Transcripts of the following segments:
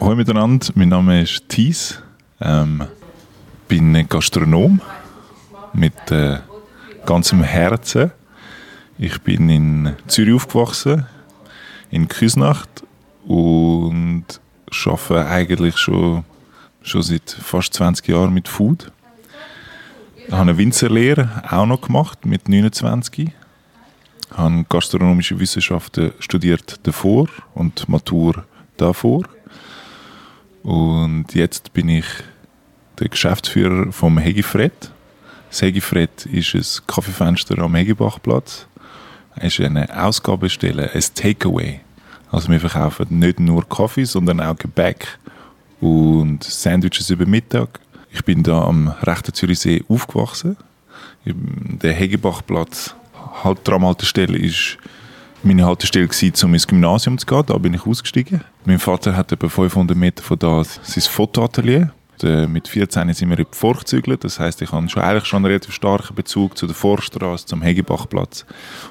Hallo miteinander, mein Name ist Thies. Ähm, bin Gastronom mit äh, ganzem Herzen. Ich bin in Zürich aufgewachsen, in Küsnacht und arbeite eigentlich schon, schon seit fast 20 Jahren mit Food. Ich habe eine Winzerlehre auch noch gemacht mit 29. Ich habe gastronomische Wissenschaften studiert davor und Matur davor. Und jetzt bin ich der Geschäftsführer vom Hegifred. Das Hegifred ist ein Kaffeefenster am Hegebachplatz. Es ist eine Ausgabestelle, ein Takeaway. Also wir verkaufen nicht nur Kaffee, sondern auch Gebäck und Sandwiches über Mittag. Ich bin da am rechten Zürichsee aufgewachsen. Der Hegebachplatz, Halbtramhaltestelle, ist meine Haltestelle gewesen, um ins Gymnasium zu gehen. Da bin ich ausgestiegen. Mein Vater hat etwa 500 Meter von da sein Fotoatelier. Mit 14 sind wir in die Forch. Das heisst, ich habe schon eigentlich schon einen relativ starken Bezug zu der Forststraße, zum Hegebachplatz.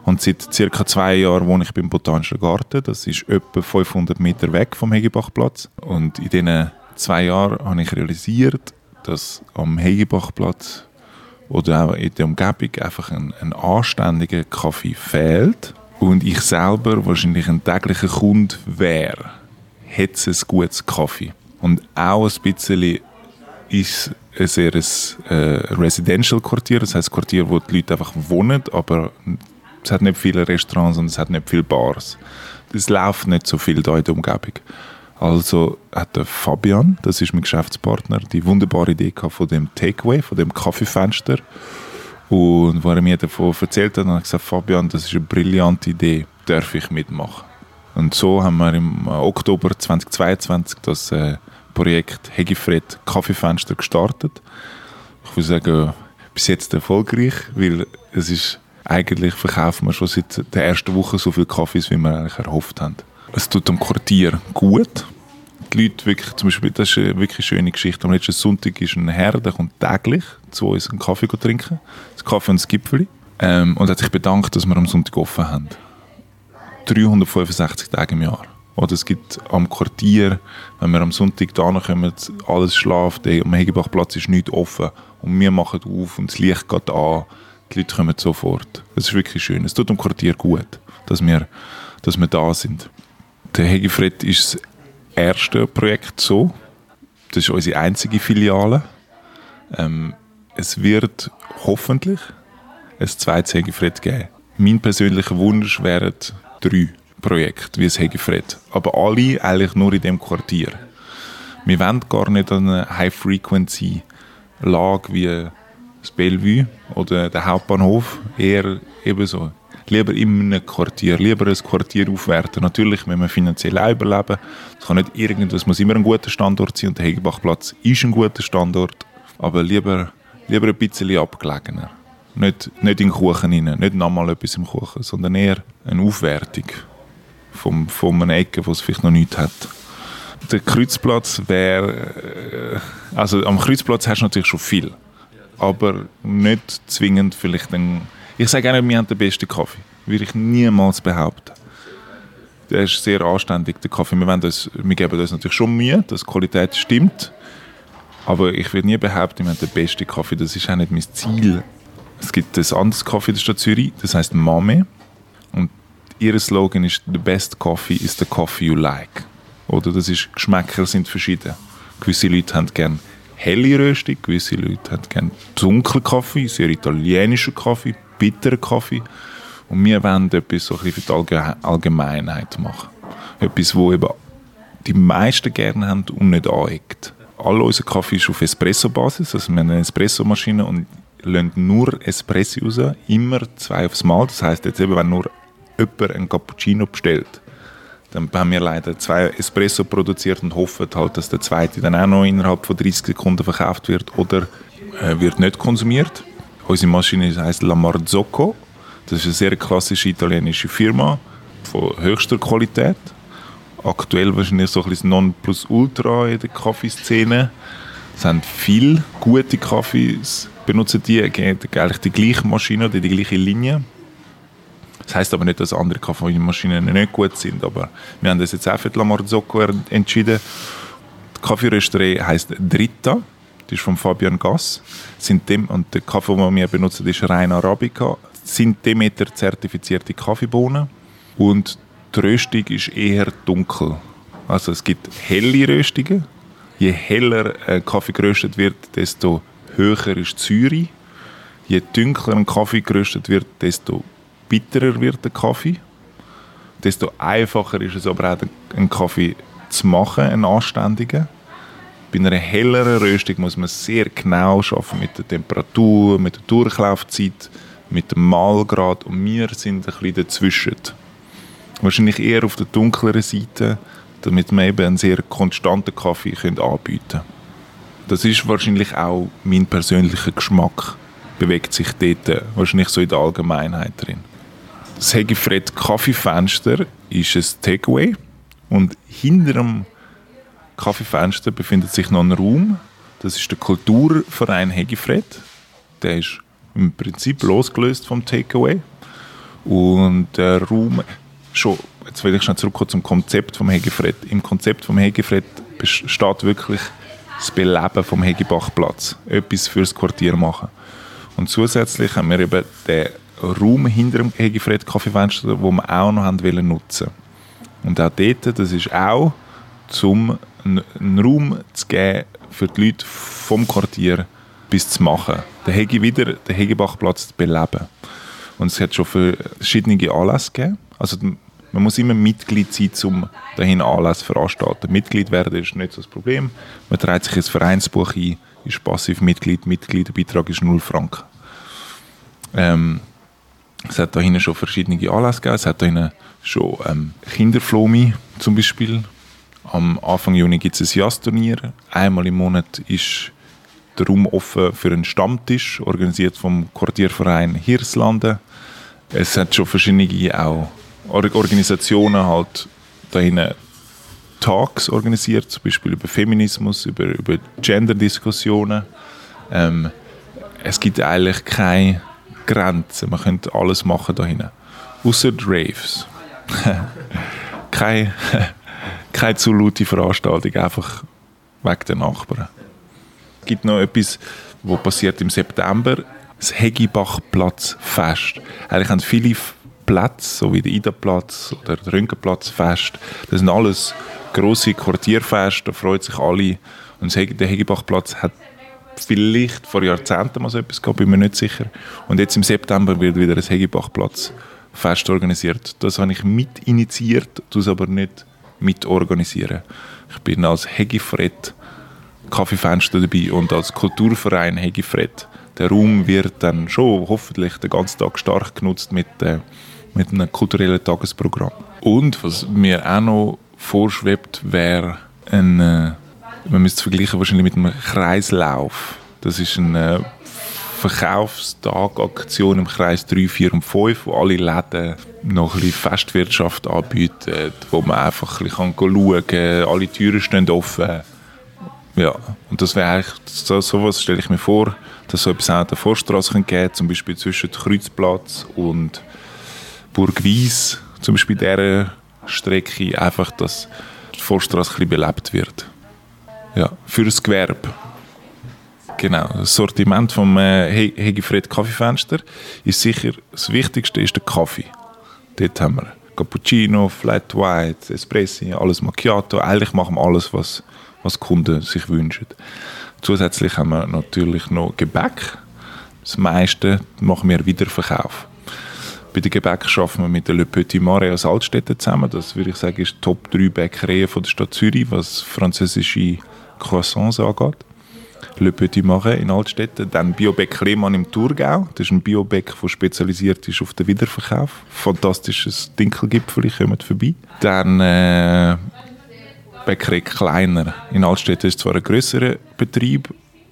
Und seit circa zwei Jahren wohne ich beim Botanischen Garten. Das ist etwa 500 Meter weg vom Hegebachplatz. Und in diesen zwei Jahren habe ich realisiert, dass am Hegebachplatz oder auch in der Umgebung einfach ein, ein anständiger Kaffee fehlt und ich selber wahrscheinlich ein täglicher Kunde wäre, hätte es ein gutes Kaffee. Und auch ein bisschen ist es ein äh, Residential-Quartier, das heißt ein Quartier, wo die Leute einfach wohnen, aber es hat nicht viele Restaurants und es hat nicht viele Bars. Es läuft nicht so viel da in der Umgebung. Also hat der Fabian, das ist mein Geschäftspartner, die wunderbare Idee von dem Takeaway, von dem Kaffeefenster. Und als er mir davon erzählt hat, habe ich gesagt, Fabian, das ist eine brillante Idee, darf ich mitmachen. Und so haben wir im Oktober 2022 das äh, Projekt Hegifred Kaffeefenster gestartet. Ich würde sagen, bis jetzt erfolgreich, weil es ist, eigentlich verkaufen wir schon seit der ersten Woche so viel Kaffees, wie wir eigentlich erhofft haben. Es tut dem Quartier gut die Leute wirklich, zum Beispiel, das ist eine wirklich schöne Geschichte. Am letzten Sonntag ist ein Herr, der kommt täglich zu uns einen Kaffee trinken. Das Kaffee und das Gipfeli. Ähm, und hat sich bedankt, dass wir am Sonntag offen haben. 365 Tage im Jahr. Oder es gibt am Quartier, wenn wir am Sonntag da kommen, alles schlaft, am Hegebachplatz ist nichts offen. Und wir machen auf und das Licht geht an. Die Leute kommen sofort. Das ist wirklich schön. Es tut dem Quartier gut, dass wir, dass wir da sind. Der Hegefred ist das erste Projekt so. Das ist unsere einzige Filiale. Ähm, es wird hoffentlich ein zweites Hegefred geben. Mein persönlicher Wunsch wären drei Projekte wie das Hegefred. Aber alle eigentlich nur in dem Quartier. Wir wollen gar nicht eine High-Frequency-Lage wie das Bellevue oder der Hauptbahnhof. Eher eben so lieber in einem Quartier, lieber ein Quartier aufwerten. Natürlich wenn wir finanziell auch überleben. Es kann nicht irgendwas, muss immer ein guter Standort sein und der Hegebachplatz ist ein guter Standort, aber lieber, lieber ein bisschen abgelegener. Nicht, nicht in den Kuchen rein, nicht nochmal etwas im Kuchen, sondern eher eine Aufwertung vom, von einer Ecke, wo es vielleicht noch nichts hat. Der Kreuzplatz wäre, äh, also am Kreuzplatz hast du natürlich schon viel, aber nicht zwingend vielleicht ein ich sage gerne, wir haben den besten Kaffee. Würde ich niemals behaupten. Der ist sehr anständig, der Kaffee. Wir, das, wir geben uns natürlich schon Mühe, dass die Qualität stimmt. Aber ich würde nie behaupten, wir haben den besten Kaffee. Das ist auch nicht mein Ziel. Es gibt ein anderes Kaffee in der Stadt Zürich, das heißt Mame. Und ihr Slogan ist «The best coffee is the coffee you like». Oder das ist, Geschmäcker sind verschieden. Gewisse Leute haben gerne helle Röstung, gewisse Leute haben gerne dunklen Kaffee, sehr italienischen Kaffee, bitteren Kaffee. Und wir wollen etwas so für die Allgemeinheit machen. Etwas, wo eben die meisten gerne haben und nicht aneckt. All unser Kaffee ist auf Espresso-Basis, also wir haben eine Espresso-Maschine und lassen nur Espresso raus, immer zwei aufs Mal. Das heisst, jetzt eben, wenn nur jemand einen Cappuccino bestellt, dann haben wir leider zwei Espresso produziert und hoffen halt, dass der zweite dann auch noch innerhalb von 30 Sekunden verkauft wird oder äh, wird nicht konsumiert. Unsere Maschine heißt La Marzocco. Das ist eine sehr klassische italienische Firma von höchster Qualität. Aktuell wahrscheinlich so ein bisschen Nonplusultra in der Kaffeeszene. Es haben viele gute Kaffees, benutzen die eigentlich die gleiche Maschine oder die gleiche Linie. Das heißt aber nicht, dass andere Kaffeemaschinen nicht gut sind, aber wir haben das jetzt auch für die La Marzocco entschieden Die Kaffeerösterei heisst Dritta. Die ist von Fabian Gass. Sind dem, und der Kaffee, den wir benutzen, ist rein Arabica. Sind Demeter zertifizierte Kaffeebohnen. Und die Röstung ist eher dunkel. Also es gibt helle Röstungen. Je heller ein Kaffee geröstet wird, desto höher ist die Säure. Je dunkler ein Kaffee geröstet wird, desto bitterer wird der Kaffee. Desto einfacher ist es aber auch, einen Kaffee zu machen, einen anständigen. Bei einer helleren Röstung muss man sehr genau arbeiten mit der Temperatur, mit der Durchlaufzeit, mit dem Mahlgrad und wir sind ein bisschen dazwischen. Wahrscheinlich eher auf der dunkleren Seite, damit wir eben einen sehr konstanten Kaffee anbieten können. Das ist wahrscheinlich auch mein persönlicher Geschmack, bewegt sich dort wahrscheinlich so in der Allgemeinheit drin. Das Hegifred Kaffeefenster ist ein Takeaway und hinter dem Kaffeefenster befindet sich noch ein Raum. Das ist der Kulturverein Hegifred. Der ist im Prinzip losgelöst vom Takeaway. Und der Raum, schon, jetzt will ich schon zurückkommen zum Konzept vom Hegefred. Im Konzept vom Hegefred besteht wirklich das Beleben vom Hegebachplatz. Etwas fürs Quartier machen. Und zusätzlich haben wir eben den Raum hinter dem Hegefred Kaffeefenster, den wir auch noch haben wollen. Und auch dort, das ist auch, um einen Raum zu geben für die Leute vom Quartier, bis zu machen. Den Hege wieder, den Hegebachplatz zu beleben. Und es hat schon verschiedene Anlässe gegeben. Also man muss immer Mitglied sein, um dahin Anlässe veranstalten. Mitglied werden ist nicht so das Problem. Man trägt sich ins Vereinsbuch ein, ist passiv Mitglied. Mitgliederbeitrag ist 0 Franken. Ähm, es hat da schon verschiedene Anlässe gegeben. Es hat da schon ähm, Kinderflomi zum Beispiel. Am Anfang Juni gibt es ein Jazzturnier. Einmal im Monat ist der Raum offen für einen Stammtisch, organisiert vom Quartierverein Hirslanden. Es hat schon verschiedene auch Organisationen halt da hinten Talks organisiert, zum Beispiel über Feminismus, über, über Gender-Diskussionen. Ähm, es gibt eigentlich keine Grenzen, man könnte alles machen da hinten. Außer Raves. keine, keine zu laute Veranstaltung, einfach wegen den Nachbarn. Es gibt noch etwas, was passiert im September, das Hegibach-Platzfest. Eigentlich haben viele Plätze, so wie der Ida-Platz oder der Röntgenplatzfest, das sind alles grosse Quartierfeste, da freuen sich alle. Und der Hegebachplatz hat vielleicht vor Jahrzehnten mal so etwas gehabt, bin mir nicht sicher. Und jetzt im September wird wieder ein Hegebachplatz-Fest organisiert. Das habe ich mit initiiert, tue aber nicht mitorganisieren. Ich bin als Hegifred Kaffeefenster dabei und als Kulturverein Hegifred. Der Raum wird dann schon hoffentlich den ganzen Tag stark genutzt mit, äh, mit einem kulturellen Tagesprogramm. Und was mir auch noch vorschwebt, wäre ein, äh, man müsste es vergleichen wahrscheinlich mit einem Kreislauf. Das ist eine Verkaufstagaktion im Kreis 3, 4 und 5, wo alle Läden noch ein bisschen Festwirtschaft anbieten, wo man einfach ein bisschen schauen kann, alle Türen stehen offen. Ja, und das wäre eigentlich, so, sowas stelle ich mir vor, dass so etwas auch an der Vorstraße geben könnte, zum Beispiel zwischen Kreuzplatz und Burg Wies, zum Beispiel dieser Strecke, einfach, dass die Vorstraße ein bisschen belebt wird. Ja, für das Gewerbe. Genau, das Sortiment vom äh, Hegifred Kaffeefenster ist sicher, das Wichtigste ist der Kaffee. Dort haben wir Cappuccino, Flat White, Espresso, alles Macchiato. Eigentlich machen wir alles, was, was Kunden sich wünschen. Zusätzlich haben wir natürlich noch Gebäck. Das meiste machen wir Wiederverkauf. Bei den Gebäck arbeiten wir mit der Le Petit Marais aus Altstädten zusammen. Das würde ich sagen, ist Top 3 Bäckereien der Stadt Zürich, was französische Croissants angeht. Le Petit Marais in Altstädten. Dann Biobäck Lehmann im Thurgau. Das ist ein Biobäck, der spezialisiert ist auf den Wiederverkauf. Fantastisches Dinkelgipfel, kommt vorbei. Dann äh, Bäckerei Kleiner. In Altstädten ist zwar ein grösserer Betrieb,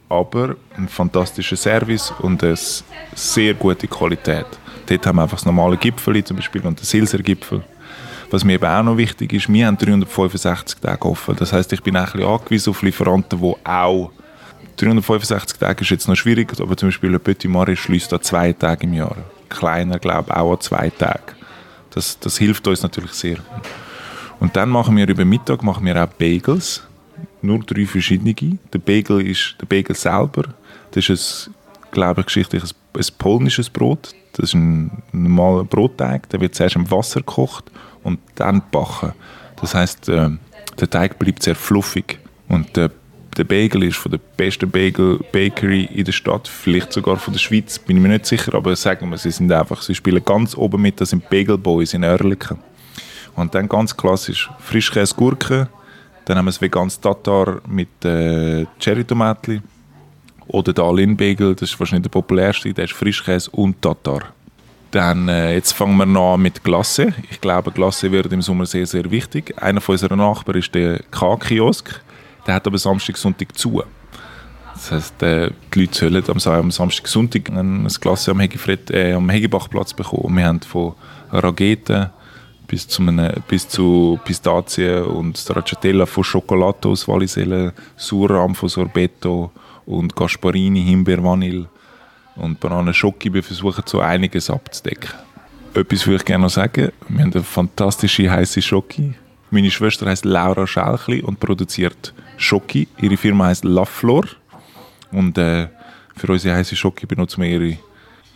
aber ein fantastischer Service und eine sehr gute Qualität. Dort haben wir einfach das normale Gipfel, zum Beispiel, und den Silser-Gipfel. Was mir eben auch noch wichtig ist, wir haben 365 Tage offen. Das heißt, ich bin ein bisschen angewiesen auf Lieferanten, die auch 365 Tage ist jetzt noch schwierig, aber zum Beispiel Le Petit Marais schließt an zwei Tage im Jahr. Kleiner, glaube ich, auch an zwei Tagen. Das, das hilft uns natürlich sehr. Und dann machen wir über Mittag machen wir auch Bagels. nur drei verschiedene. Der Bagel ist der Bagel selber. Das ist, ein, glaube ich, geschichtlich ein, ein polnisches Brot. Das ist ein normaler Brotteig. Der wird zuerst im Wasser gekocht und dann gebacken. Das heißt, äh, der Teig bleibt sehr fluffig. Und der, der Bagel ist von der besten Bagel Bakery in der Stadt, vielleicht sogar von der Schweiz, bin ich mir nicht sicher, aber sagen wir, sie sind einfach, sie spielen ganz oben mit, das sind Bagel Boys in Oerlikon. Und dann ganz klassisch Frischkäse, Gurke, dann haben wir das veganes Tatar mit äh, Cherry-Tomatli oder der Alin-Bagel, das ist wahrscheinlich der populärste, der ist Frischkäse und Tatar. Dann, äh, jetzt fangen wir noch an mit Glasse. Ich glaube, Glasse wird im Sommer sehr, sehr wichtig. Einer von unseren Nachbarn ist der K-Kiosk. Der hat aber Samstag, Sonntag zu. Das heisst, äh, die Leute sollen am, am Samstag, Sonntag ein Glasse am, Hegefred, äh, am Hegebachplatz bekommen. Wir haben von Rageten bis zu, einem, bis zu Pistazien und Stracciatella von Schokolade aus Wallisellen, Surram von Sorbetto und Gasparini, Himbeer, Vanille und Banane Schoki. Wir versuchen so einiges abzudecken. Etwas würde ich gerne noch sagen. Wir haben eine fantastische heiße Schoki. Meine Schwester heißt Laura Schelchli und produziert Schoki. Ihre Firma heißt Laflor. Und äh, für unsere heiße Schoki benutzen wir ihre,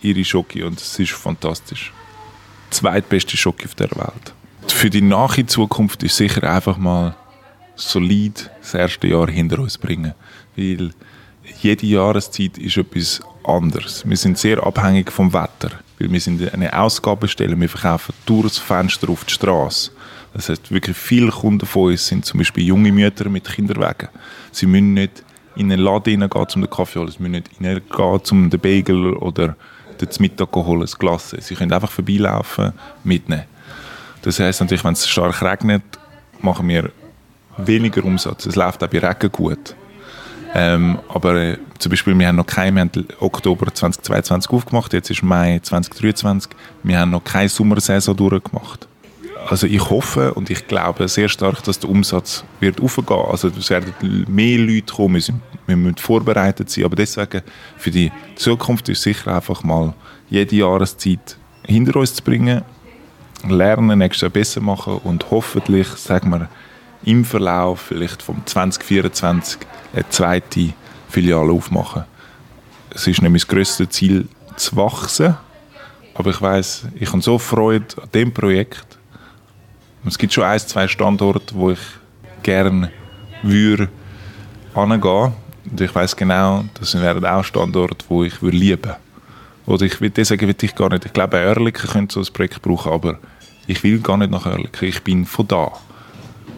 ihre Schoki und es ist fantastisch zweitbeste Schocke auf der Welt. Für die nahe Zukunft ist sicher einfach mal solid das erste Jahr hinter uns bringen. Weil jede Jahreszeit ist etwas anderes. Wir sind sehr abhängig vom Wetter. Weil wir sind eine Ausgabestelle, wir verkaufen durch das Fenster auf die Straße. Das heißt, wirklich viele Kunden von uns sind zum Beispiel junge Mütter mit Kinderwagen. Sie müssen nicht in einen Laden reingehen, um den Kaffee zu holen. Sie müssen nicht reingehen, um den Bagel oder zum Mittag holen, das Glas. Sie können einfach vorbeilaufen, mitnehmen. Das heisst natürlich, wenn es stark regnet, machen wir weniger Umsatz. Es läuft auch bei Regen gut. Ähm, aber äh, zum Beispiel, wir haben noch kein, wir haben Oktober 2022 aufgemacht, jetzt ist Mai 2023, wir haben noch keine Sommersaison durchgemacht. Also ich hoffe und ich glaube sehr stark, dass der Umsatz wird aufgehen. Also es werden mehr Leute kommen, wir, wir müssen vorbereitet sein. Aber deswegen für die Zukunft ist sicher einfach mal jede Jahreszeit hinter uns zu bringen, lernen, nächstes Jahr besser machen und hoffentlich, sagen wir, im Verlauf vielleicht vom 2024 eine zweite Filiale aufmachen. Es ist nämlich das grösste Ziel, zu wachsen. Aber ich weiß, ich habe so Freude an dem Projekt es gibt schon ein, zwei Standorte, wo ich gerne würde angehen. Und ich weiß genau, das wären auch Standorte, wo ich würde lieben. Oder ich würde sagen, will ich gar nicht. Ich glaube, Oerlikon könnte so ein Projekt brauchen, aber ich will gar nicht nach Oerlikon. Ich bin von da.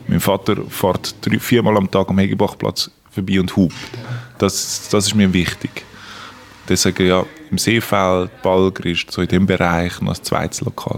Mein Vater fährt drei, viermal am Tag am Hegebachplatz vorbei und hupt. Das, das ist mir wichtig. Deswegen ja, im Seefeld, Balgrist, so in dem Bereich noch ein zweites Lokal.